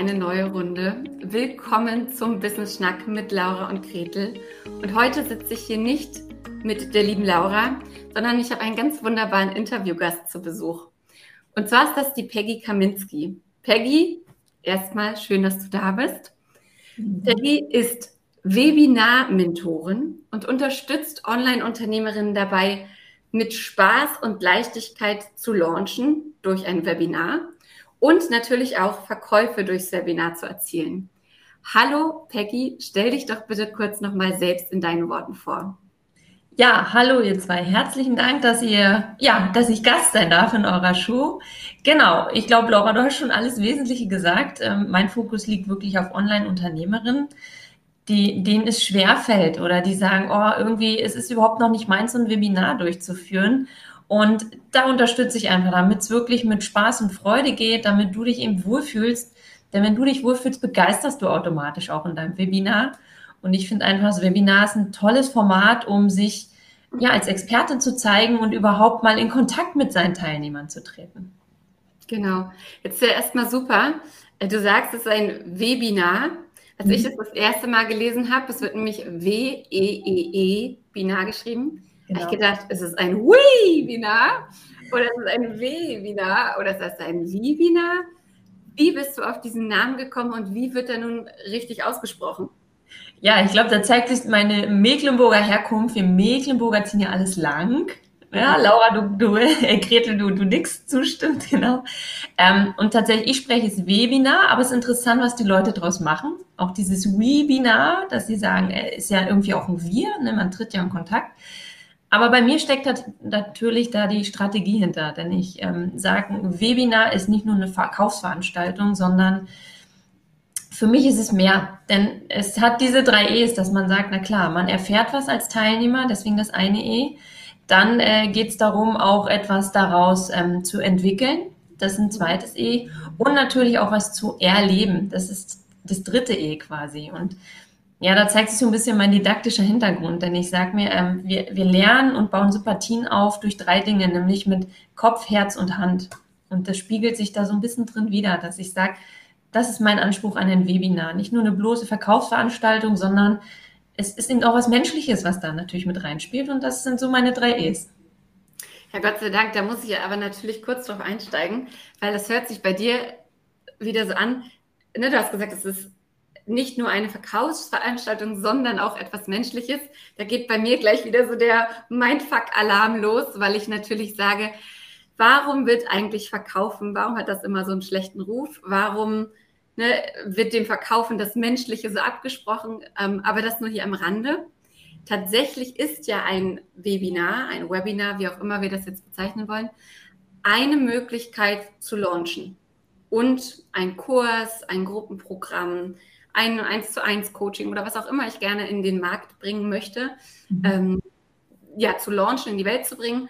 eine neue Runde. Willkommen zum Business Schnack mit Laura und Gretel. Und heute sitze ich hier nicht mit der lieben Laura, sondern ich habe einen ganz wunderbaren Interviewgast zu Besuch. Und zwar ist das die Peggy Kaminski. Peggy, erstmal schön, dass du da bist. Peggy ist Webinar-Mentorin und unterstützt Online-Unternehmerinnen dabei, mit Spaß und Leichtigkeit zu launchen durch ein Webinar und natürlich auch Verkäufe durchs Webinar zu erzielen. Hallo Peggy, stell dich doch bitte kurz nochmal selbst in deinen Worten vor. Ja, hallo ihr zwei. Herzlichen Dank, dass ihr, ja, dass ich Gast sein darf in eurer Show. Genau. Ich glaube, Laura, du hast schon alles Wesentliche gesagt. Ähm, mein Fokus liegt wirklich auf Online-Unternehmerinnen, die, denen es schwerfällt oder die sagen, oh, irgendwie, es ist überhaupt noch nicht meins, so ein Webinar durchzuführen. Und da unterstütze ich einfach, damit es wirklich mit Spaß und Freude geht, damit du dich eben wohlfühlst. Denn wenn du dich wohlfühlst, begeisterst du automatisch auch in deinem Webinar. Und ich finde einfach, das Webinar ist ein tolles Format, um sich ja als Expertin zu zeigen und überhaupt mal in Kontakt mit seinen Teilnehmern zu treten. Genau. Jetzt ja erstmal super. Du sagst, es ist ein Webinar. Als mhm. ich das das erste Mal gelesen habe, es wird nämlich W-E-E-E, Binar geschrieben, Genau. habe ich gedacht, ist es ein Webinar oder ist es ein Webinar oder ist es ein Webinar? Wie bist du auf diesen Namen gekommen und wie wird er nun richtig ausgesprochen? Ja, ich glaube, da zeigt sich meine Mecklenburger Herkunft. Wir Mecklenburger ziehen ja alles lang. Ja, Laura, du, du, äh, Gretel, du, du nix zustimmt, genau. Ähm, und tatsächlich, ich spreche es Webinar, aber es ist interessant, was die Leute daraus machen. Auch dieses Webinar, dass sie sagen, äh, ist ja irgendwie auch ein Wir, ne? man tritt ja in Kontakt. Aber bei mir steckt natürlich da die Strategie hinter, denn ich ähm, sage, Webinar ist nicht nur eine Verkaufsveranstaltung, sondern für mich ist es mehr, denn es hat diese drei E's, dass man sagt, na klar, man erfährt was als Teilnehmer, deswegen das eine E. Dann äh, geht es darum, auch etwas daraus ähm, zu entwickeln, das ist ein zweites E. Und natürlich auch was zu erleben, das ist das dritte E quasi. Und ja, da zeigt sich so ein bisschen mein didaktischer Hintergrund, denn ich sage mir, ähm, wir, wir lernen und bauen Sympathien auf durch drei Dinge, nämlich mit Kopf, Herz und Hand. Und das spiegelt sich da so ein bisschen drin wieder, dass ich sage, das ist mein Anspruch an ein Webinar. Nicht nur eine bloße Verkaufsveranstaltung, sondern es ist eben auch was Menschliches, was da natürlich mit reinspielt. Und das sind so meine drei E's. Ja, Gott sei Dank, da muss ich aber natürlich kurz drauf einsteigen, weil das hört sich bei dir wieder so an. Ne, du hast gesagt, es ist nicht nur eine Verkaufsveranstaltung, sondern auch etwas Menschliches. Da geht bei mir gleich wieder so der Mindfuck-Alarm los, weil ich natürlich sage, warum wird eigentlich Verkaufen, warum hat das immer so einen schlechten Ruf? Warum ne, wird dem Verkaufen das Menschliche so abgesprochen? Ähm, aber das nur hier am Rande. Tatsächlich ist ja ein Webinar, ein Webinar, wie auch immer wir das jetzt bezeichnen wollen, eine Möglichkeit zu launchen. Und ein Kurs, ein Gruppenprogramm, ein 1 zu 1 Coaching oder was auch immer ich gerne in den Markt bringen möchte, mhm. ähm, ja, zu launchen, in die Welt zu bringen,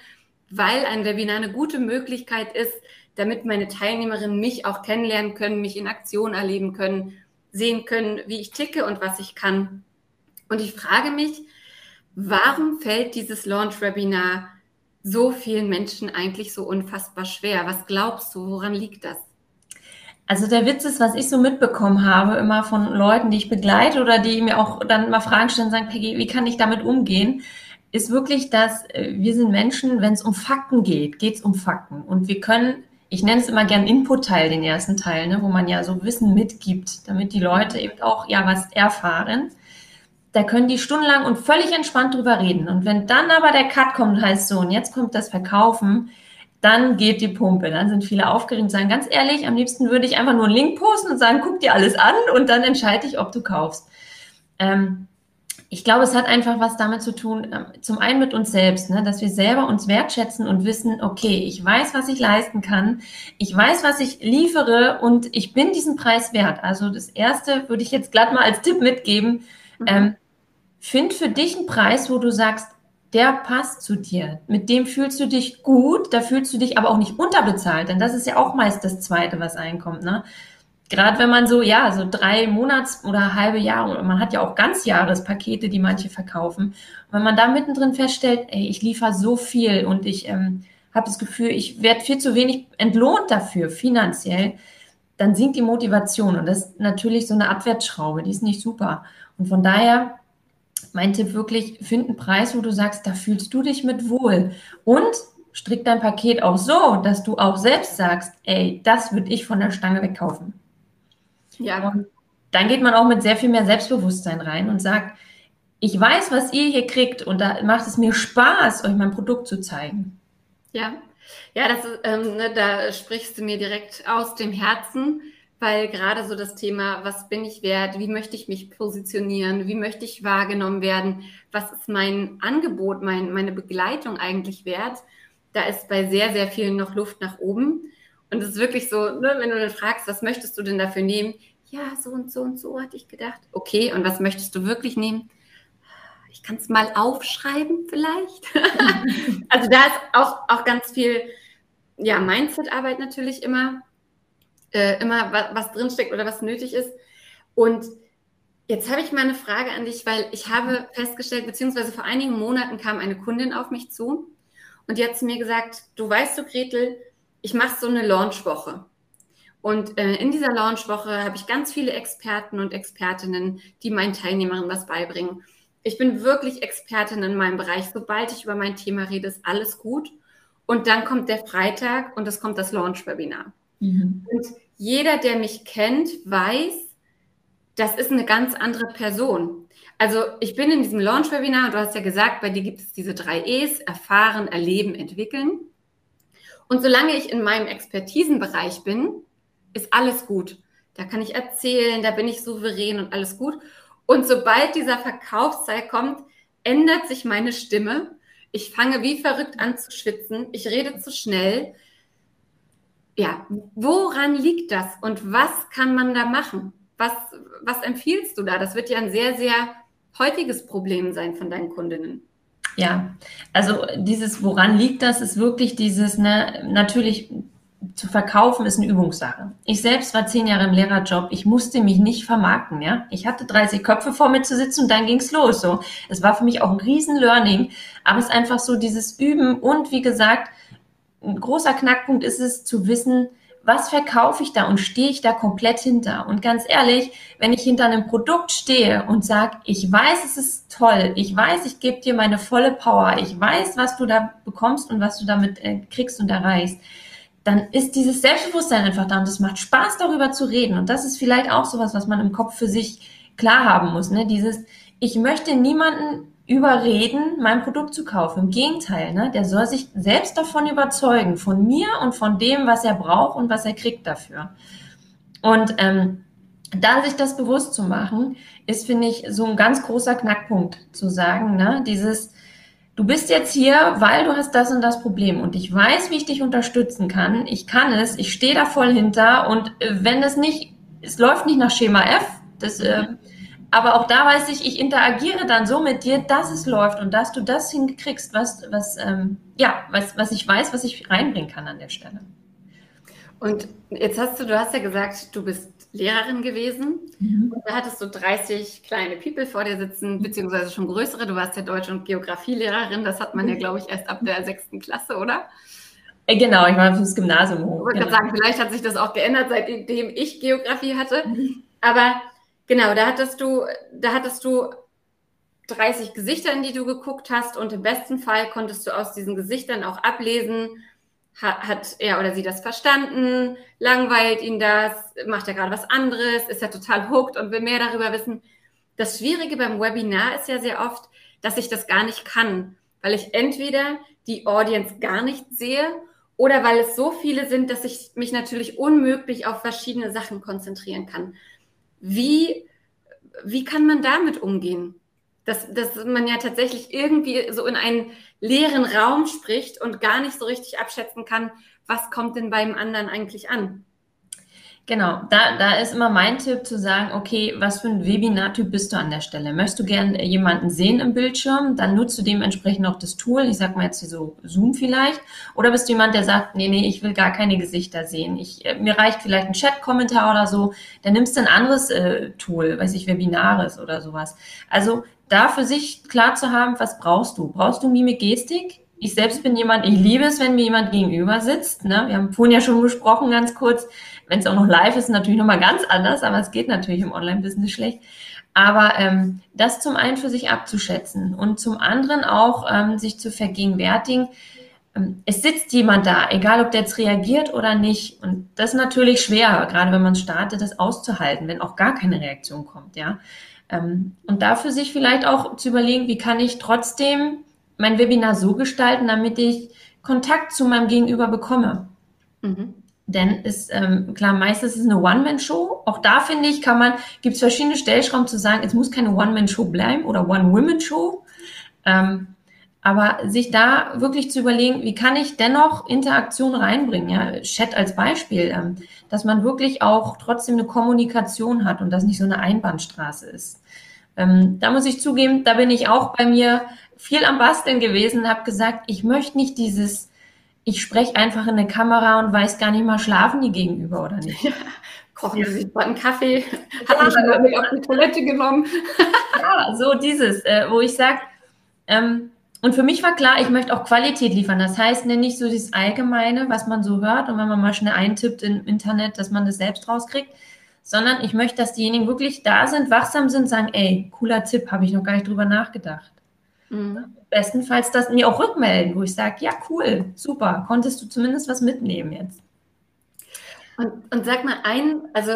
weil ein Webinar eine gute Möglichkeit ist, damit meine Teilnehmerinnen mich auch kennenlernen können, mich in Aktion erleben können, sehen können, wie ich ticke und was ich kann. Und ich frage mich, warum fällt dieses Launch-Webinar so vielen Menschen eigentlich so unfassbar schwer? Was glaubst du, woran liegt das? Also der Witz ist, was ich so mitbekommen habe, immer von Leuten, die ich begleite oder die mir auch dann mal Fragen stellen sagen, Peggy, wie kann ich damit umgehen? Ist wirklich, dass äh, wir sind Menschen, wenn es um Fakten geht, geht es um Fakten. Und wir können, ich nenne es immer gern Input-Teil, den ersten Teil, ne, wo man ja so Wissen mitgibt, damit die Leute eben auch ja was erfahren. Da können die stundenlang und völlig entspannt drüber reden. Und wenn dann aber der Cut kommt und heißt so, und jetzt kommt das Verkaufen, dann geht die Pumpe. Dann sind viele aufgeregt und sagen, ganz ehrlich, am liebsten würde ich einfach nur einen Link posten und sagen, guck dir alles an und dann entscheide ich, ob du kaufst. Ähm, ich glaube, es hat einfach was damit zu tun, ähm, zum einen mit uns selbst, ne, dass wir selber uns wertschätzen und wissen, okay, ich weiß, was ich leisten kann, ich weiß, was ich liefere und ich bin diesen Preis wert. Also das Erste würde ich jetzt glatt mal als Tipp mitgeben. Mhm. Ähm, find für dich einen Preis, wo du sagst, der passt zu dir. Mit dem fühlst du dich gut, da fühlst du dich aber auch nicht unterbezahlt, denn das ist ja auch meist das Zweite, was einkommt. Ne? Gerade wenn man so, ja, so drei Monats- oder halbe Jahre, man hat ja auch Ganzjahrespakete, die manche verkaufen. Und wenn man da mittendrin feststellt, ey, ich liefere so viel und ich ähm, habe das Gefühl, ich werde viel zu wenig entlohnt dafür, finanziell, dann sinkt die Motivation und das ist natürlich so eine Abwärtsschraube, die ist nicht super. Und von daher mein Tipp wirklich, find einen Preis, wo du sagst, da fühlst du dich mit wohl. Und strick dein Paket auch so, dass du auch selbst sagst, ey, das würde ich von der Stange wegkaufen. Ja. Und dann geht man auch mit sehr viel mehr Selbstbewusstsein rein und sagt, ich weiß, was ihr hier kriegt und da macht es mir Spaß, euch mein Produkt zu zeigen. Ja, ja, das ähm, ne, da sprichst du mir direkt aus dem Herzen, weil gerade so das Thema, was bin ich wert, wie möchte ich mich positionieren, wie möchte ich wahrgenommen werden, was ist mein Angebot, mein, meine Begleitung eigentlich wert, da ist bei sehr, sehr vielen noch Luft nach oben. Und es ist wirklich so, ne, wenn du dann fragst, was möchtest du denn dafür nehmen? Ja, so und so und so hatte ich gedacht. Okay, und was möchtest du wirklich nehmen? Ich kann es mal aufschreiben vielleicht. also da ist auch, auch ganz viel, ja, Mindset-Arbeit natürlich immer, äh, immer was, was drinsteckt oder was nötig ist. Und Jetzt habe ich mal eine Frage an dich, weil ich habe festgestellt, beziehungsweise vor einigen Monaten kam eine Kundin auf mich zu und die hat zu mir gesagt, du weißt du, Gretel, ich mache so eine Launchwoche. Und äh, in dieser Launchwoche habe ich ganz viele Experten und Expertinnen, die meinen Teilnehmern was beibringen. Ich bin wirklich Expertin in meinem Bereich. Sobald ich über mein Thema rede, ist alles gut. Und dann kommt der Freitag und es kommt das Launch-Webinar. Mhm. Und jeder, der mich kennt, weiß, das ist eine ganz andere Person. Also ich bin in diesem Launch-Webinar, du hast ja gesagt, bei dir gibt es diese drei E's, erfahren, erleben, entwickeln. Und solange ich in meinem Expertisenbereich bin, ist alles gut. Da kann ich erzählen, da bin ich souverän und alles gut. Und sobald dieser Verkaufsteil kommt, ändert sich meine Stimme. Ich fange wie verrückt an zu schwitzen. Ich rede zu schnell. Ja, woran liegt das und was kann man da machen? Was, was empfiehlst du da? Das wird ja ein sehr, sehr häufiges Problem sein von deinen Kundinnen. Ja, also dieses, woran liegt das, ist wirklich dieses, ne, natürlich zu verkaufen ist eine Übungssache. Ich selbst war zehn Jahre im Lehrerjob. Ich musste mich nicht vermarkten, ja. Ich hatte 30 Köpfe vor mir zu sitzen und dann ging's los, so. Es war für mich auch ein riesen Learning. Aber es ist einfach so dieses Üben und wie gesagt, ein großer Knackpunkt ist es zu wissen, was verkaufe ich da und stehe ich da komplett hinter? Und ganz ehrlich, wenn ich hinter einem Produkt stehe und sage, ich weiß, es ist toll, ich weiß, ich gebe dir meine volle Power, ich weiß, was du da bekommst und was du damit äh, kriegst und erreichst, dann ist dieses Selbstbewusstsein einfach da und es macht Spaß, darüber zu reden. Und das ist vielleicht auch sowas, was man im Kopf für sich klar haben muss. Ne? Dieses, ich möchte niemanden überreden, mein Produkt zu kaufen. Im Gegenteil, ne? der soll sich selbst davon überzeugen, von mir und von dem, was er braucht und was er kriegt dafür. Und ähm, da sich das bewusst zu machen, ist, finde ich, so ein ganz großer Knackpunkt zu sagen, ne? dieses, du bist jetzt hier, weil du hast das und das Problem und ich weiß, wie ich dich unterstützen kann. Ich kann es, ich stehe da voll hinter und äh, wenn es nicht, es läuft nicht nach Schema F, das, äh, aber auch da weiß ich, ich interagiere dann so mit dir, dass es läuft und dass du das hinkriegst, was, was, ähm, ja, was, was ich weiß, was ich reinbringen kann an der Stelle. Und jetzt hast du, du hast ja gesagt, du bist Lehrerin gewesen. Mhm. Und da hattest du 30 kleine People vor dir sitzen, beziehungsweise schon größere. Du warst ja Deutsch- und Geografielehrerin. Das hat man ja, mhm. glaube ich, erst ab der sechsten Klasse, oder? Äh, genau, ich war fürs Gymnasium hoch. Ich wollte genau. sagen, vielleicht hat sich das auch geändert, seitdem ich Geografie hatte. Mhm. Aber genau, da hattest du, da hattest du 30 Gesichter, in die du geguckt hast und im besten Fall konntest du aus diesen Gesichtern auch ablesen, hat, hat er oder sie das verstanden? Langweilt ihn das? Macht er gerade was anderes? Ist er total hooked und will mehr darüber wissen? Das Schwierige beim Webinar ist ja sehr oft, dass ich das gar nicht kann, weil ich entweder die Audience gar nicht sehe oder weil es so viele sind, dass ich mich natürlich unmöglich auf verschiedene Sachen konzentrieren kann. Wie, wie kann man damit umgehen? Dass, dass man ja tatsächlich irgendwie so in einen leeren Raum spricht und gar nicht so richtig abschätzen kann, was kommt denn beim anderen eigentlich an. Genau, da, da ist immer mein Tipp zu sagen, okay, was für ein Webinar-Typ bist du an der Stelle? Möchtest du gerne jemanden sehen im Bildschirm? Dann nutzt du dementsprechend auch das Tool, ich sag mal jetzt hier so Zoom vielleicht. Oder bist du jemand, der sagt, nee, nee, ich will gar keine Gesichter sehen. Ich, äh, mir reicht vielleicht ein Chat-Kommentar oder so. Dann nimmst du ein anderes äh, Tool, weiß ich, Webinares oder sowas. Also da für sich klar zu haben, was brauchst du? Brauchst du Mimik, Gestik? Ich selbst bin jemand, ich liebe es, wenn mir jemand gegenüber sitzt. Ne? Wir haben vorhin ja schon besprochen, ganz kurz, wenn es auch noch live ist, natürlich nochmal ganz anders, aber es geht natürlich im Online-Business schlecht. Aber ähm, das zum einen für sich abzuschätzen und zum anderen auch ähm, sich zu vergegenwärtigen, ähm, es sitzt jemand da, egal ob der jetzt reagiert oder nicht. Und das ist natürlich schwer, gerade wenn man startet, das auszuhalten, wenn auch gar keine Reaktion kommt, ja. Ähm, und dafür sich vielleicht auch zu überlegen, wie kann ich trotzdem mein Webinar so gestalten, damit ich Kontakt zu meinem Gegenüber bekomme. Mhm. Denn ist ähm, klar, meistens ist es eine One-Man-Show. Auch da finde ich, kann man, gibt es verschiedene Stellschrauben zu sagen, es muss keine One-Man-Show bleiben oder One-Women-Show. Ähm, aber sich da wirklich zu überlegen, wie kann ich dennoch Interaktion reinbringen, ja, Chat als Beispiel, ähm, dass man wirklich auch trotzdem eine Kommunikation hat und das nicht so eine Einbahnstraße ist. Ähm, da muss ich zugeben, da bin ich auch bei mir viel am Basteln gewesen, habe gesagt, ich möchte nicht dieses, ich spreche einfach in eine Kamera und weiß gar nicht mal, schlafen die gegenüber oder nicht. Ja, kochen sie sich einen Kaffee, hat mich dann mit auf die Toilette genommen. ja, so dieses, äh, wo ich sage, ähm, und für mich war klar, ich möchte auch Qualität liefern. Das heißt, ne, nicht so das Allgemeine, was man so hört und wenn man mal schnell eintippt im Internet, dass man das selbst rauskriegt, sondern ich möchte, dass diejenigen wirklich da sind, wachsam sind, sagen, ey, cooler Tipp, habe ich noch gar nicht drüber nachgedacht. Mhm. Bestenfalls das mir auch rückmelden, wo ich sage, ja, cool, super, konntest du zumindest was mitnehmen jetzt. Und, und sag mal ein, also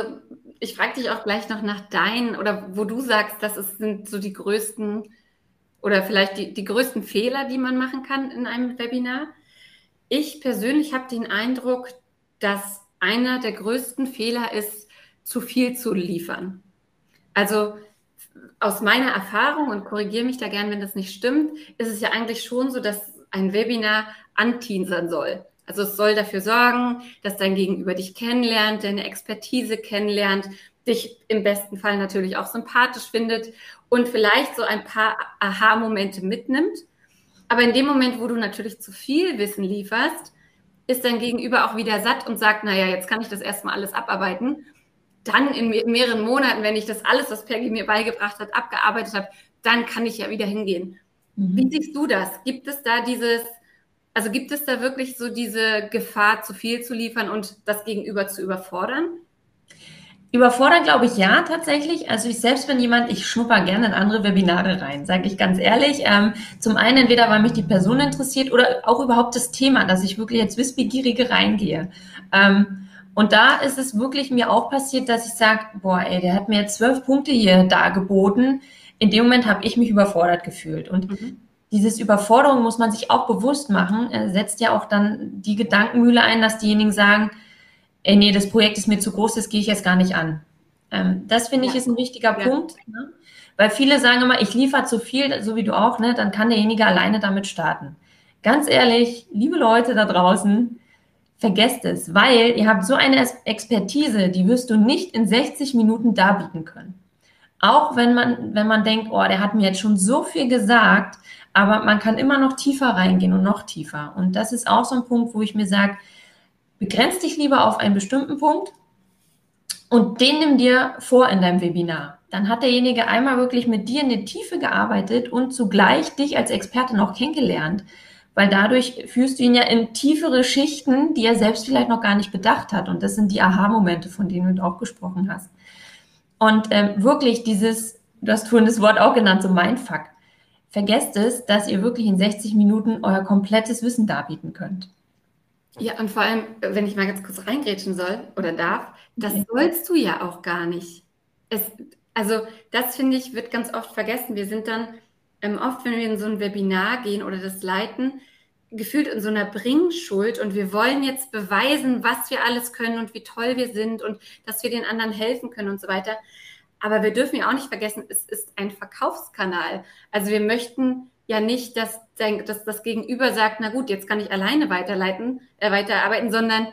ich frage dich auch gleich noch nach deinen oder wo du sagst, das ist, sind so die größten oder vielleicht die, die größten Fehler, die man machen kann in einem Webinar. Ich persönlich habe den Eindruck, dass einer der größten Fehler ist, zu viel zu liefern. Also aus meiner Erfahrung, und korrigiere mich da gern, wenn das nicht stimmt, ist es ja eigentlich schon so, dass ein Webinar anteasern soll. Also es soll dafür sorgen, dass dein Gegenüber dich kennenlernt, deine Expertise kennenlernt, dich im besten Fall natürlich auch sympathisch findet und vielleicht so ein paar Aha-Momente mitnimmt. Aber in dem Moment, wo du natürlich zu viel Wissen lieferst, ist dein Gegenüber auch wieder satt und sagt, naja, jetzt kann ich das erstmal alles abarbeiten dann in mehreren Monaten, wenn ich das alles, was Peggy mir beigebracht hat, abgearbeitet habe, dann kann ich ja wieder hingehen. Mhm. Wie siehst du das? Gibt es da dieses, also gibt es da wirklich so diese Gefahr, zu viel zu liefern und das Gegenüber zu überfordern? Überfordern glaube ich ja tatsächlich. Also ich selbst bin jemand, ich schnupper gerne in andere Webinare rein, sage ich ganz ehrlich. Ähm, zum einen entweder, weil mich die Person interessiert oder auch überhaupt das Thema, dass ich wirklich jetzt wissbegierige reingehe. Ähm, und da ist es wirklich mir auch passiert, dass ich sage, boah, ey, der hat mir jetzt zwölf Punkte hier dargeboten. In dem Moment habe ich mich überfordert gefühlt. Und mhm. dieses Überforderung muss man sich auch bewusst machen, er setzt ja auch dann die Gedankenmühle ein, dass diejenigen sagen, ey, nee, das Projekt ist mir zu groß, das gehe ich jetzt gar nicht an. Ähm, das finde ich ist ein wichtiger ja. Punkt. Ne? Weil viele sagen immer, ich liefere zu viel, so wie du auch, ne? dann kann derjenige alleine damit starten. Ganz ehrlich, liebe Leute da draußen, vergesst es, weil ihr habt so eine Expertise, die wirst du nicht in 60 Minuten darbieten können. Auch wenn man, wenn man denkt, oh, der hat mir jetzt schon so viel gesagt, aber man kann immer noch tiefer reingehen und noch tiefer. Und das ist auch so ein Punkt, wo ich mir sage, begrenz dich lieber auf einen bestimmten Punkt und den nimm dir vor in deinem Webinar. Dann hat derjenige einmal wirklich mit dir in die Tiefe gearbeitet und zugleich dich als Experte noch kennengelernt weil dadurch führst du ihn ja in tiefere Schichten, die er selbst vielleicht noch gar nicht bedacht hat. Und das sind die Aha-Momente, von denen du auch gesprochen hast. Und ähm, wirklich dieses, du hast vorhin das Wort auch genannt, so Mindfuck. Vergesst es, dass ihr wirklich in 60 Minuten euer komplettes Wissen darbieten könnt. Ja, und vor allem, wenn ich mal ganz kurz reingrätschen soll oder darf, das okay. sollst du ja auch gar nicht. Es, also, das finde ich, wird ganz oft vergessen. Wir sind dann ähm, oft, wenn wir in so ein Webinar gehen oder das leiten, gefühlt in so einer Bringschuld und wir wollen jetzt beweisen, was wir alles können und wie toll wir sind und dass wir den anderen helfen können und so weiter. Aber wir dürfen ja auch nicht vergessen, es ist ein Verkaufskanal. Also wir möchten ja nicht, dass, dass das Gegenüber sagt, na gut, jetzt kann ich alleine weiterleiten, äh, weiterarbeiten, sondern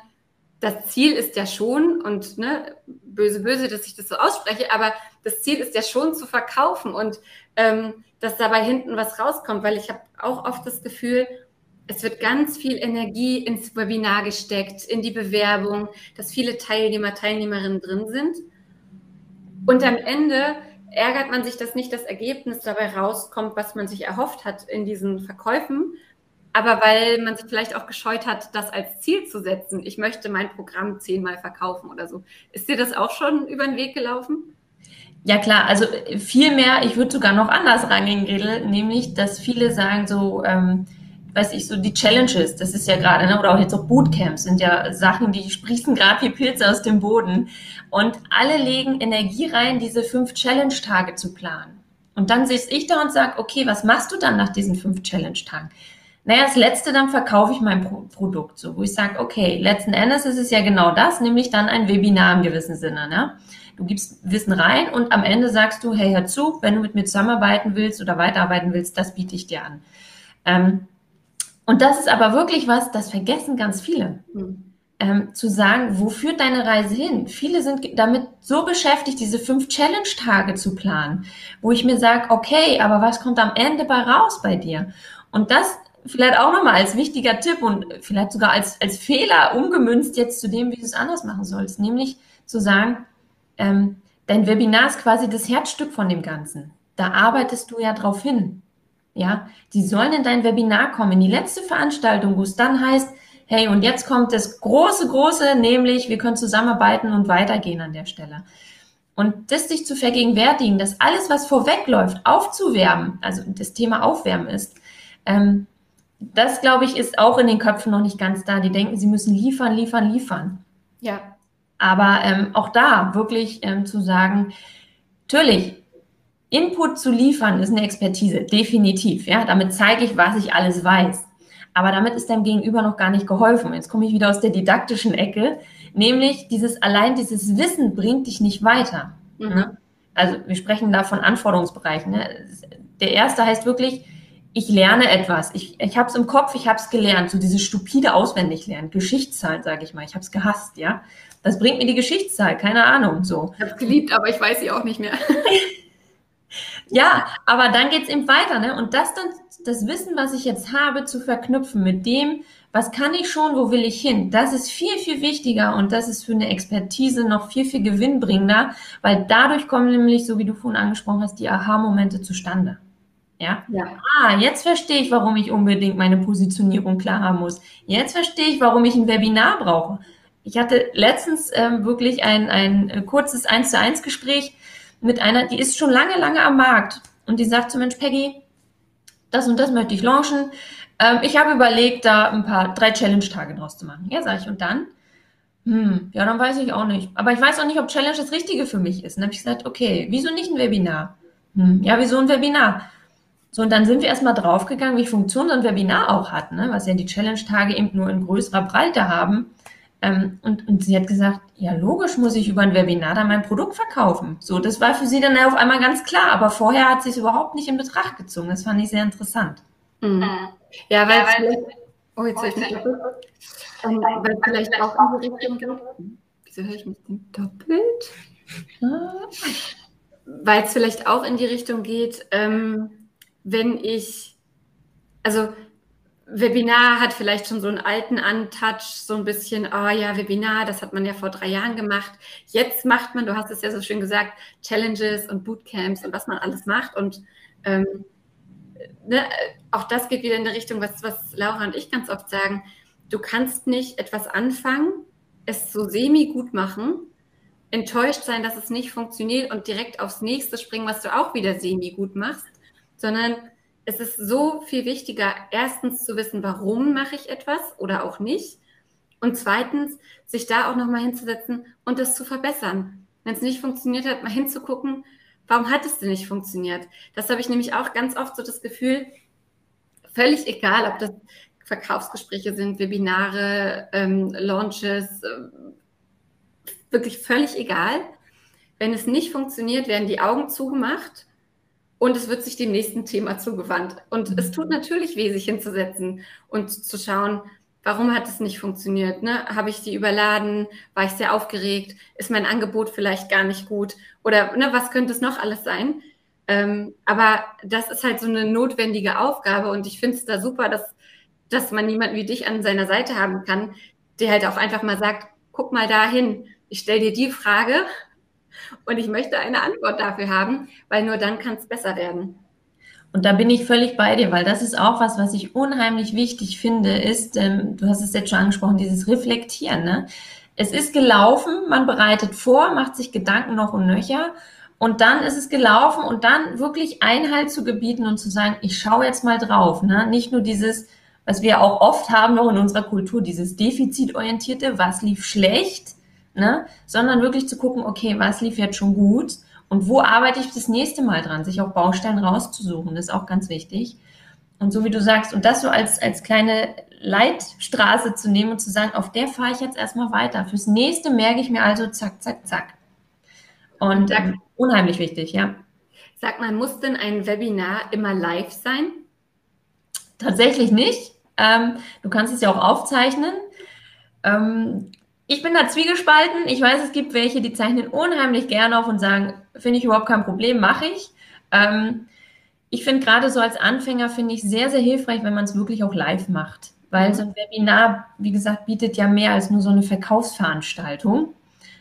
das Ziel ist ja schon, und ne, böse, böse, dass ich das so ausspreche, aber das Ziel ist ja schon zu verkaufen und ähm, dass dabei hinten was rauskommt, weil ich habe auch oft das Gefühl, es wird ganz viel Energie ins Webinar gesteckt, in die Bewerbung, dass viele Teilnehmer, Teilnehmerinnen drin sind. Und am Ende ärgert man sich, dass nicht das Ergebnis dabei rauskommt, was man sich erhofft hat in diesen Verkäufen. aber weil man sich vielleicht auch gescheut hat, das als Ziel zu setzen. Ich möchte mein Programm zehnmal verkaufen oder so. Ist dir das auch schon über den Weg gelaufen? Ja klar, also viel mehr, ich würde sogar noch anders rangehen, Gretel, nämlich, dass viele sagen so, ähm, weiß ich, so die Challenges, das ist ja gerade, ne, oder auch jetzt auch Bootcamps sind ja Sachen, die sprießen gerade wie Pilze aus dem Boden. Und alle legen Energie rein, diese fünf Challenge-Tage zu planen. Und dann sehe ich da und sage, okay, was machst du dann nach diesen fünf Challenge-Tagen? Naja, das letzte, dann verkaufe ich mein Pro Produkt, so, wo ich sage, okay, letzten Endes ist es ja genau das, nämlich dann ein Webinar im gewissen Sinne, ne? Du gibst Wissen rein und am Ende sagst du, hey, hör zu, wenn du mit mir zusammenarbeiten willst oder weiterarbeiten willst, das biete ich dir an. Ähm, und das ist aber wirklich was, das vergessen ganz viele. Mhm. Ähm, zu sagen, wo führt deine Reise hin? Viele sind damit so beschäftigt, diese fünf Challenge-Tage zu planen, wo ich mir sage, okay, aber was kommt am Ende bei raus bei dir? Und das vielleicht auch nochmal als wichtiger Tipp und vielleicht sogar als, als Fehler umgemünzt jetzt zu dem, wie du es anders machen sollst, nämlich zu sagen, ähm, dein Webinar ist quasi das Herzstück von dem Ganzen. Da arbeitest du ja drauf hin. Ja, die sollen in dein Webinar kommen, in die letzte Veranstaltung, wo es dann heißt, hey, und jetzt kommt das große, große, nämlich wir können zusammenarbeiten und weitergehen an der Stelle. Und das sich zu vergegenwärtigen, dass alles, was vorwegläuft, aufzuwärmen, also das Thema Aufwärmen ist, ähm, das, glaube ich, ist auch in den Köpfen noch nicht ganz da. Die denken, sie müssen liefern, liefern, liefern. Ja. Aber ähm, auch da wirklich ähm, zu sagen, natürlich, Input zu liefern ist eine Expertise, definitiv. Ja, damit zeige ich, was ich alles weiß. Aber damit ist deinem Gegenüber noch gar nicht geholfen. Jetzt komme ich wieder aus der didaktischen Ecke, nämlich dieses allein dieses Wissen bringt dich nicht weiter. Mhm. Ne? Also wir sprechen da von Anforderungsbereichen. Ne? Der erste heißt wirklich, ich lerne etwas. Ich, ich habe es im Kopf, ich habe es gelernt. So dieses stupide Auswendiglernen, Geschichtszahlen, sage ich mal. Ich habe es gehasst, ja. Das bringt mir die Geschichtszahl, keine Ahnung. So. Ich habe es geliebt, aber ich weiß sie auch nicht mehr. ja, aber dann geht's eben weiter, ne? Und das dann, das Wissen, was ich jetzt habe, zu verknüpfen mit dem, was kann ich schon, wo will ich hin? Das ist viel, viel wichtiger und das ist für eine Expertise noch viel, viel gewinnbringender, weil dadurch kommen nämlich, so wie du vorhin angesprochen hast, die Aha-Momente zustande. Ja? ja. Ah, jetzt verstehe ich, warum ich unbedingt meine Positionierung klar haben muss. Jetzt verstehe ich, warum ich ein Webinar brauche. Ich hatte letztens ähm, wirklich ein, ein äh, kurzes 1 zu 1 Gespräch mit einer, die ist schon lange, lange am Markt und die sagt zu Mensch, Peggy, das und das möchte ich launchen. Ähm, ich habe überlegt, da ein paar, drei Challenge-Tage draus zu machen. Ja, sage ich. Und dann? Hm, ja, dann weiß ich auch nicht. Aber ich weiß auch nicht, ob Challenge das Richtige für mich ist. Und dann habe ich gesagt, okay, wieso nicht ein Webinar? Hm, ja, wieso ein Webinar? So, und dann sind wir erstmal draufgegangen, wie Funktion so ein Webinar auch hat, ne? was ja die Challenge-Tage eben nur in größerer Breite haben. Ähm, und, und sie hat gesagt, ja, logisch muss ich über ein Webinar dann mein Produkt verkaufen. So, das war für sie dann auf einmal ganz klar, aber vorher hat sie es überhaupt nicht in Betracht gezogen. Das fand ich sehr interessant. Mhm. Ja, weil, ja, weil oh, jetzt höre ich mich doppelt. Ähm, weil vielleicht auch in die Richtung geht. Wieso höre ich mich denn doppelt? Weil es vielleicht auch in die Richtung geht, ähm, wenn ich, also Webinar hat vielleicht schon so einen alten Antouch, so ein bisschen, oh ja, Webinar, das hat man ja vor drei Jahren gemacht. Jetzt macht man, du hast es ja so schön gesagt, Challenges und Bootcamps und was man alles macht. Und ähm, ne, auch das geht wieder in die Richtung, was, was Laura und ich ganz oft sagen. Du kannst nicht etwas anfangen, es so semi gut machen, enttäuscht sein, dass es nicht funktioniert und direkt aufs nächste springen, was du auch wieder semi gut machst sondern es ist so viel wichtiger, erstens zu wissen, warum mache ich etwas oder auch nicht. Und zweitens, sich da auch nochmal hinzusetzen und das zu verbessern. Wenn es nicht funktioniert hat, mal hinzugucken, warum hat es denn nicht funktioniert? Das habe ich nämlich auch ganz oft so das Gefühl, völlig egal, ob das Verkaufsgespräche sind, Webinare, ähm, Launches, äh, wirklich völlig egal. Wenn es nicht funktioniert, werden die Augen zugemacht und es wird sich dem nächsten Thema zugewandt. Und es tut natürlich weh, sich hinzusetzen und zu schauen, warum hat es nicht funktioniert? Ne? Habe ich die überladen? War ich sehr aufgeregt? Ist mein Angebot vielleicht gar nicht gut? Oder ne, was könnte es noch alles sein? Ähm, aber das ist halt so eine notwendige Aufgabe und ich finde es da super, dass, dass man jemanden wie dich an seiner Seite haben kann, der halt auch einfach mal sagt, guck mal dahin, ich stelle dir die Frage und ich möchte eine Antwort dafür haben, weil nur dann kann es besser werden. Und da bin ich völlig bei dir, weil das ist auch was, was ich unheimlich wichtig finde, ist, ähm, du hast es jetzt schon angesprochen, dieses Reflektieren. Ne? Es ist gelaufen, man bereitet vor, macht sich Gedanken noch und nöcher und dann ist es gelaufen und dann wirklich Einhalt zu gebieten und zu sagen, ich schaue jetzt mal drauf. Ne? Nicht nur dieses, was wir auch oft haben noch in unserer Kultur, dieses defizitorientierte, was lief schlecht, ne? sondern wirklich zu gucken, okay, was lief jetzt schon gut und wo arbeite ich das nächste Mal dran, sich auch Baustellen rauszusuchen, das ist auch ganz wichtig. Und so wie du sagst, und das so als, als kleine Leitstraße zu nehmen und zu sagen, auf der fahre ich jetzt erstmal weiter. Fürs nächste merke ich mir also zack, zack, zack. Und ähm, unheimlich wichtig, ja. Sag mal, muss denn ein Webinar immer live sein? Tatsächlich nicht. Ähm, du kannst es ja auch aufzeichnen. Ähm, ich bin da zwiegespalten. Ich weiß, es gibt welche, die zeichnen unheimlich gerne auf und sagen, finde ich überhaupt kein Problem, mache ich. Ähm, ich finde gerade so als Anfänger finde ich sehr, sehr hilfreich, wenn man es wirklich auch live macht. Weil mhm. so ein Webinar, wie gesagt, bietet ja mehr als nur so eine Verkaufsveranstaltung,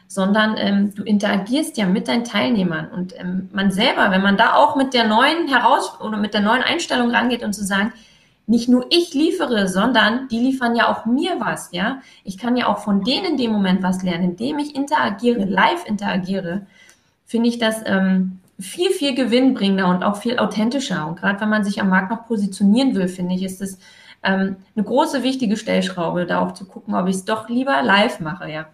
sondern ähm, du interagierst ja mit deinen Teilnehmern und ähm, man selber, wenn man da auch mit der neuen Heraus oder mit der neuen Einstellung rangeht und zu sagen, nicht nur ich liefere, sondern die liefern ja auch mir was, ja. Ich kann ja auch von denen in dem Moment was lernen, indem ich interagiere, live interagiere, finde ich das ähm, viel, viel gewinnbringender und auch viel authentischer. Und gerade wenn man sich am Markt noch positionieren will, finde ich, ist es ähm, eine große, wichtige Stellschraube, da auch zu gucken, ob ich es doch lieber live mache, ja.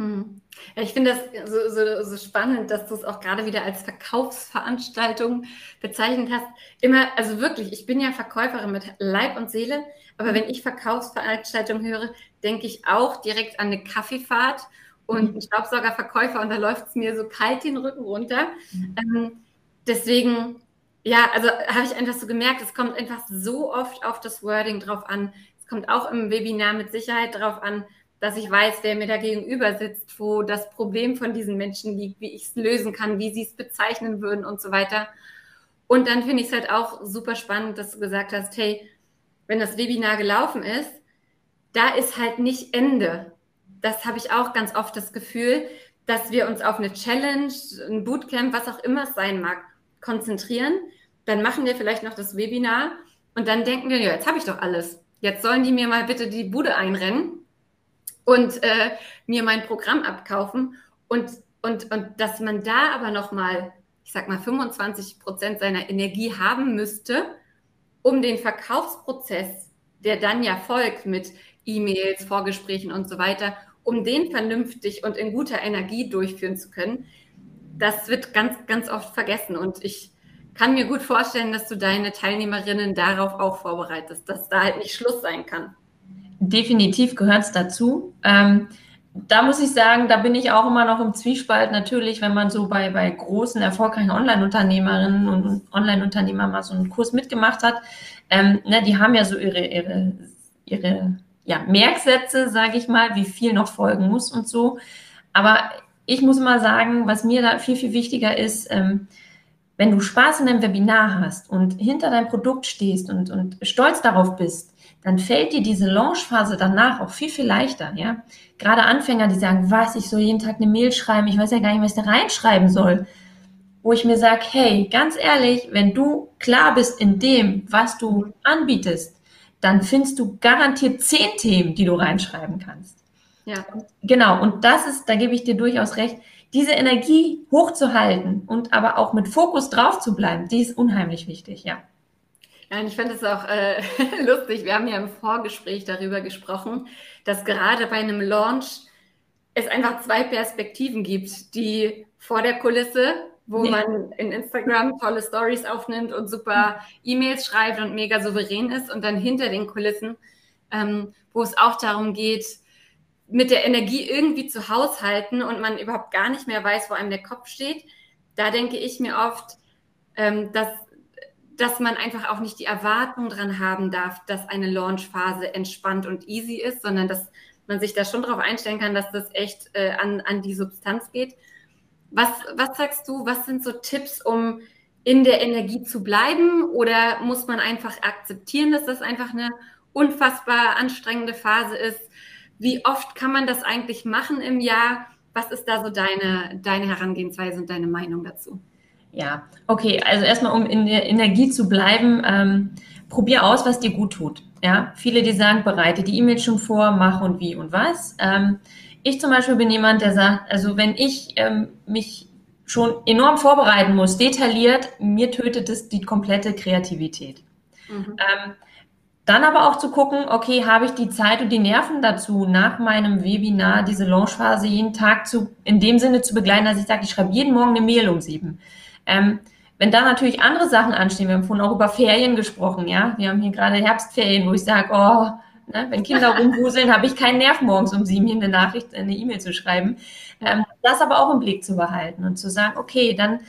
Hm. Ja, ich finde das so, so, so, spannend, dass du es auch gerade wieder als Verkaufsveranstaltung bezeichnet hast. Immer, also wirklich, ich bin ja Verkäuferin mit Leib und Seele, aber wenn ich Verkaufsveranstaltung höre, denke ich auch direkt an eine Kaffeefahrt und einen Staubsaugerverkäufer und da läuft es mir so kalt den Rücken runter. Mhm. Ähm, deswegen, ja, also habe ich einfach so gemerkt, es kommt einfach so oft auf das Wording drauf an. Es kommt auch im Webinar mit Sicherheit drauf an, dass ich weiß, wer mir da gegenüber sitzt, wo das Problem von diesen Menschen liegt, wie ich es lösen kann, wie sie es bezeichnen würden und so weiter. Und dann finde ich es halt auch super spannend, dass du gesagt hast, hey, wenn das Webinar gelaufen ist, da ist halt nicht Ende. Das habe ich auch ganz oft das Gefühl, dass wir uns auf eine Challenge, ein Bootcamp, was auch immer es sein mag, konzentrieren. Dann machen wir vielleicht noch das Webinar und dann denken wir, ja, jetzt habe ich doch alles. Jetzt sollen die mir mal bitte die Bude einrennen und äh, mir mein Programm abkaufen. Und, und, und dass man da aber nochmal, ich sag mal, 25 Prozent seiner Energie haben müsste, um den Verkaufsprozess, der dann ja folgt mit E-Mails, Vorgesprächen und so weiter, um den vernünftig und in guter Energie durchführen zu können, das wird ganz, ganz oft vergessen. Und ich kann mir gut vorstellen, dass du deine Teilnehmerinnen darauf auch vorbereitest, dass da halt nicht Schluss sein kann definitiv gehört es dazu. Ähm, da muss ich sagen, da bin ich auch immer noch im Zwiespalt. Natürlich, wenn man so bei, bei großen, erfolgreichen Online-Unternehmerinnen und Online-Unternehmern mal so einen Kurs mitgemacht hat, ähm, ne, die haben ja so ihre, ihre, ihre ja, Merksätze, sage ich mal, wie viel noch folgen muss und so. Aber ich muss mal sagen, was mir da viel, viel wichtiger ist, ähm, wenn du Spaß in deinem Webinar hast und hinter deinem Produkt stehst und, und stolz darauf bist, dann fällt dir diese Launchphase danach auch viel, viel leichter, ja. Gerade Anfänger, die sagen, was, ich soll jeden Tag eine Mail schreiben, ich weiß ja gar nicht, was ich da reinschreiben soll. Wo ich mir sage, hey, ganz ehrlich, wenn du klar bist in dem, was du anbietest, dann findest du garantiert zehn Themen, die du reinschreiben kannst. Ja. Genau, und das ist, da gebe ich dir durchaus recht, diese Energie hochzuhalten und aber auch mit Fokus drauf zu bleiben, die ist unheimlich wichtig, ja. Ja, und ich finde es auch äh, lustig. Wir haben ja im Vorgespräch darüber gesprochen, dass gerade bei einem Launch es einfach zwei Perspektiven gibt. Die vor der Kulisse, wo ja. man in Instagram tolle Stories aufnimmt und super E-Mails schreibt und mega souverän ist. Und dann hinter den Kulissen, ähm, wo es auch darum geht, mit der Energie irgendwie zu haushalten und man überhaupt gar nicht mehr weiß, wo einem der Kopf steht. Da denke ich mir oft, ähm, dass dass man einfach auch nicht die Erwartung dran haben darf, dass eine Launchphase entspannt und easy ist, sondern dass man sich da schon darauf einstellen kann, dass das echt äh, an, an die Substanz geht. Was, was sagst du, was sind so Tipps, um in der Energie zu bleiben? Oder muss man einfach akzeptieren, dass das einfach eine unfassbar anstrengende Phase ist? Wie oft kann man das eigentlich machen im Jahr? Was ist da so deine, deine Herangehensweise und deine Meinung dazu? Ja, okay. Also erstmal, um in der Energie zu bleiben, ähm, probier aus, was dir gut tut. Ja, viele, die sagen, bereite die E-Mail schon vor, mach und wie und was. Ähm, ich zum Beispiel bin jemand, der sagt, also wenn ich ähm, mich schon enorm vorbereiten muss, detailliert, mir tötet es die komplette Kreativität. Mhm. Ähm, dann aber auch zu gucken, okay, habe ich die Zeit und die Nerven dazu, nach meinem Webinar diese Launchphase jeden Tag zu, in dem Sinne zu begleiten, dass ich sage, ich schreibe jeden Morgen eine Mail um sieben. Ähm, wenn da natürlich andere Sachen anstehen, wir haben vorhin auch über Ferien gesprochen, ja, wir haben hier gerade Herbstferien, wo ich sage, oh, ne, wenn Kinder rumwuseln, habe ich keinen Nerv morgens um sieben hier eine Nachricht, eine E-Mail zu schreiben. Ähm, das aber auch im Blick zu behalten und zu sagen, okay, dann,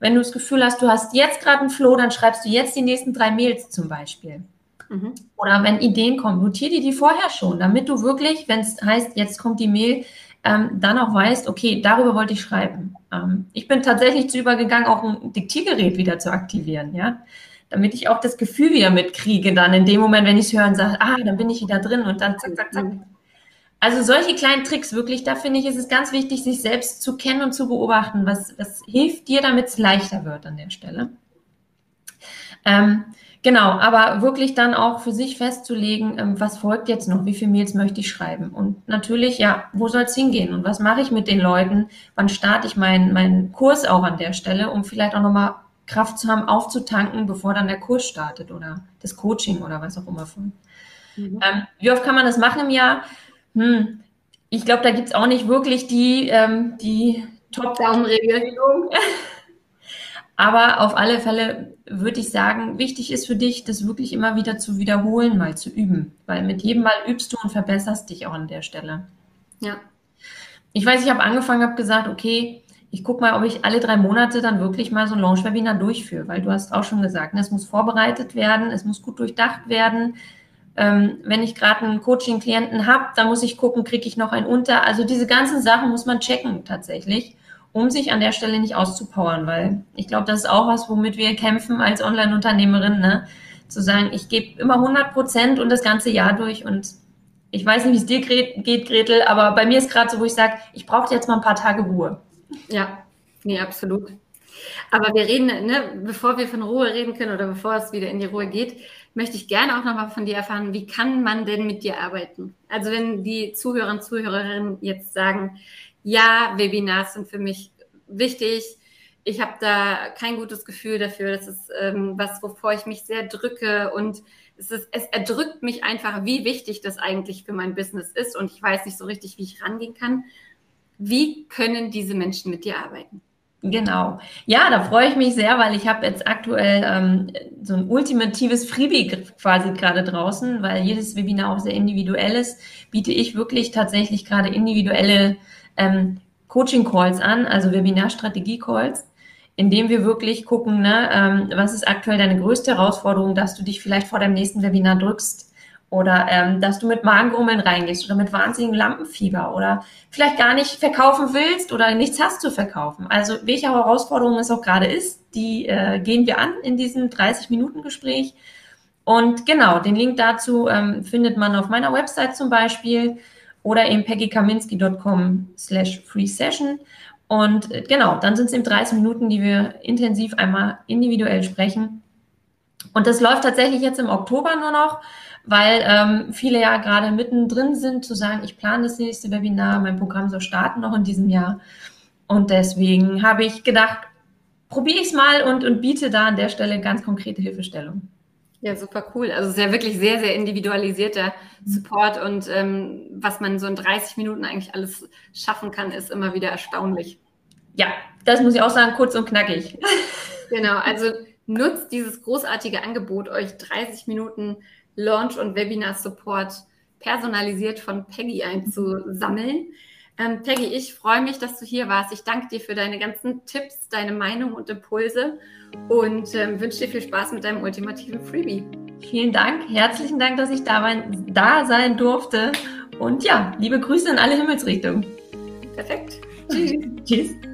wenn du das Gefühl hast, du hast jetzt gerade einen Flow, dann schreibst du jetzt die nächsten drei Mails zum Beispiel. Mhm. Oder wenn Ideen kommen, notiere dir die vorher schon, damit du wirklich, wenn es heißt, jetzt kommt die Mail, ähm, dann auch weißt, okay, darüber wollte ich schreiben. Ähm, ich bin tatsächlich zu übergegangen, auch ein Diktiergerät wieder zu aktivieren, ja, damit ich auch das Gefühl wieder mitkriege, dann in dem Moment, wenn ich es höre und sage, ah, dann bin ich wieder drin und dann zack, zack, zack. Also solche kleinen Tricks, wirklich, da finde ich, ist es ganz wichtig, sich selbst zu kennen und zu beobachten, was, was hilft dir, damit es leichter wird an der Stelle. Ähm, Genau, aber wirklich dann auch für sich festzulegen, ähm, was folgt jetzt noch, wie viele Mails möchte ich schreiben. Und natürlich, ja, wo soll es hingehen und was mache ich mit den Leuten? Wann starte ich meinen meinen Kurs auch an der Stelle, um vielleicht auch nochmal Kraft zu haben, aufzutanken, bevor dann der Kurs startet oder das Coaching oder was auch immer. Von. Mhm. Ähm, wie oft kann man das machen im Jahr? Hm, ich glaube, da gibt es auch nicht wirklich die, ähm, die Top-Down-Regelung. Aber auf alle Fälle würde ich sagen, wichtig ist für dich, das wirklich immer wieder zu wiederholen, mal zu üben. Weil mit jedem Mal übst du und verbesserst dich auch an der Stelle. Ja. Ich weiß, ich habe angefangen, habe gesagt, okay, ich gucke mal, ob ich alle drei Monate dann wirklich mal so ein Launch-Webinar durchführe, weil du hast auch schon gesagt, ne, es muss vorbereitet werden, es muss gut durchdacht werden. Ähm, wenn ich gerade einen Coaching-Klienten habe, dann muss ich gucken, kriege ich noch einen unter. Also diese ganzen Sachen muss man checken tatsächlich um sich an der Stelle nicht auszupowern, weil ich glaube, das ist auch was, womit wir kämpfen als Online-Unternehmerin, ne? zu sagen, ich gebe immer 100 Prozent und das ganze Jahr durch und ich weiß nicht, wie es dir geht, Gretel, aber bei mir ist gerade so, wo ich sage, ich brauche jetzt mal ein paar Tage Ruhe. Ja, nee, absolut. Aber wir reden, ne, bevor wir von Ruhe reden können oder bevor es wieder in die Ruhe geht, möchte ich gerne auch nochmal von dir erfahren, wie kann man denn mit dir arbeiten? Also wenn die Zuhörer und Zuhörerinnen jetzt sagen, ja, Webinars sind für mich wichtig. Ich habe da kein gutes Gefühl dafür. Das ist ähm, was, wovor ich mich sehr drücke und es, ist, es erdrückt mich einfach, wie wichtig das eigentlich für mein Business ist und ich weiß nicht so richtig, wie ich rangehen kann. Wie können diese Menschen mit dir arbeiten? Genau. Ja, da freue ich mich sehr, weil ich habe jetzt aktuell ähm, so ein ultimatives Freebie quasi gerade draußen, weil jedes Webinar auch sehr individuell ist, biete ich wirklich tatsächlich gerade individuelle ähm, Coaching-Calls an, also Webinar-Strategie-Calls, indem wir wirklich gucken, ne, ähm, was ist aktuell deine größte Herausforderung, dass du dich vielleicht vor deinem nächsten Webinar drückst oder ähm, dass du mit Magengrummeln reingehst oder mit wahnsinnigem Lampenfieber oder vielleicht gar nicht verkaufen willst oder nichts hast zu verkaufen. Also welche Herausforderung es auch gerade ist, die äh, gehen wir an in diesem 30-Minuten-Gespräch. Und genau, den Link dazu ähm, findet man auf meiner Website zum Beispiel oder eben peggykaminski.com slash free session. Und äh, genau, dann sind es eben 30 Minuten, die wir intensiv einmal individuell sprechen. Und das läuft tatsächlich jetzt im Oktober nur noch, weil ähm, viele ja gerade mittendrin sind, zu sagen, ich plane das nächste Webinar, mein Programm soll starten noch in diesem Jahr. Und deswegen habe ich gedacht, probiere ich es mal und, und biete da an der Stelle ganz konkrete Hilfestellung. Ja, super cool. Also es ist ja wirklich sehr, sehr individualisierter Support und ähm, was man so in 30 Minuten eigentlich alles schaffen kann, ist immer wieder erstaunlich. Ja, das muss ich auch sagen, kurz und knackig. Genau, also nutzt dieses großartige Angebot, euch 30 Minuten Launch- und Webinar-Support personalisiert von Peggy einzusammeln. Ähm, Peggy, ich freue mich, dass du hier warst. Ich danke dir für deine ganzen Tipps, deine Meinung und Impulse und ähm, wünsche dir viel Spaß mit deinem ultimativen Freebie. Vielen Dank, herzlichen Dank, dass ich da, mein, da sein durfte. Und ja, liebe Grüße in alle Himmelsrichtungen. Perfekt. Tschüss. Tschüss.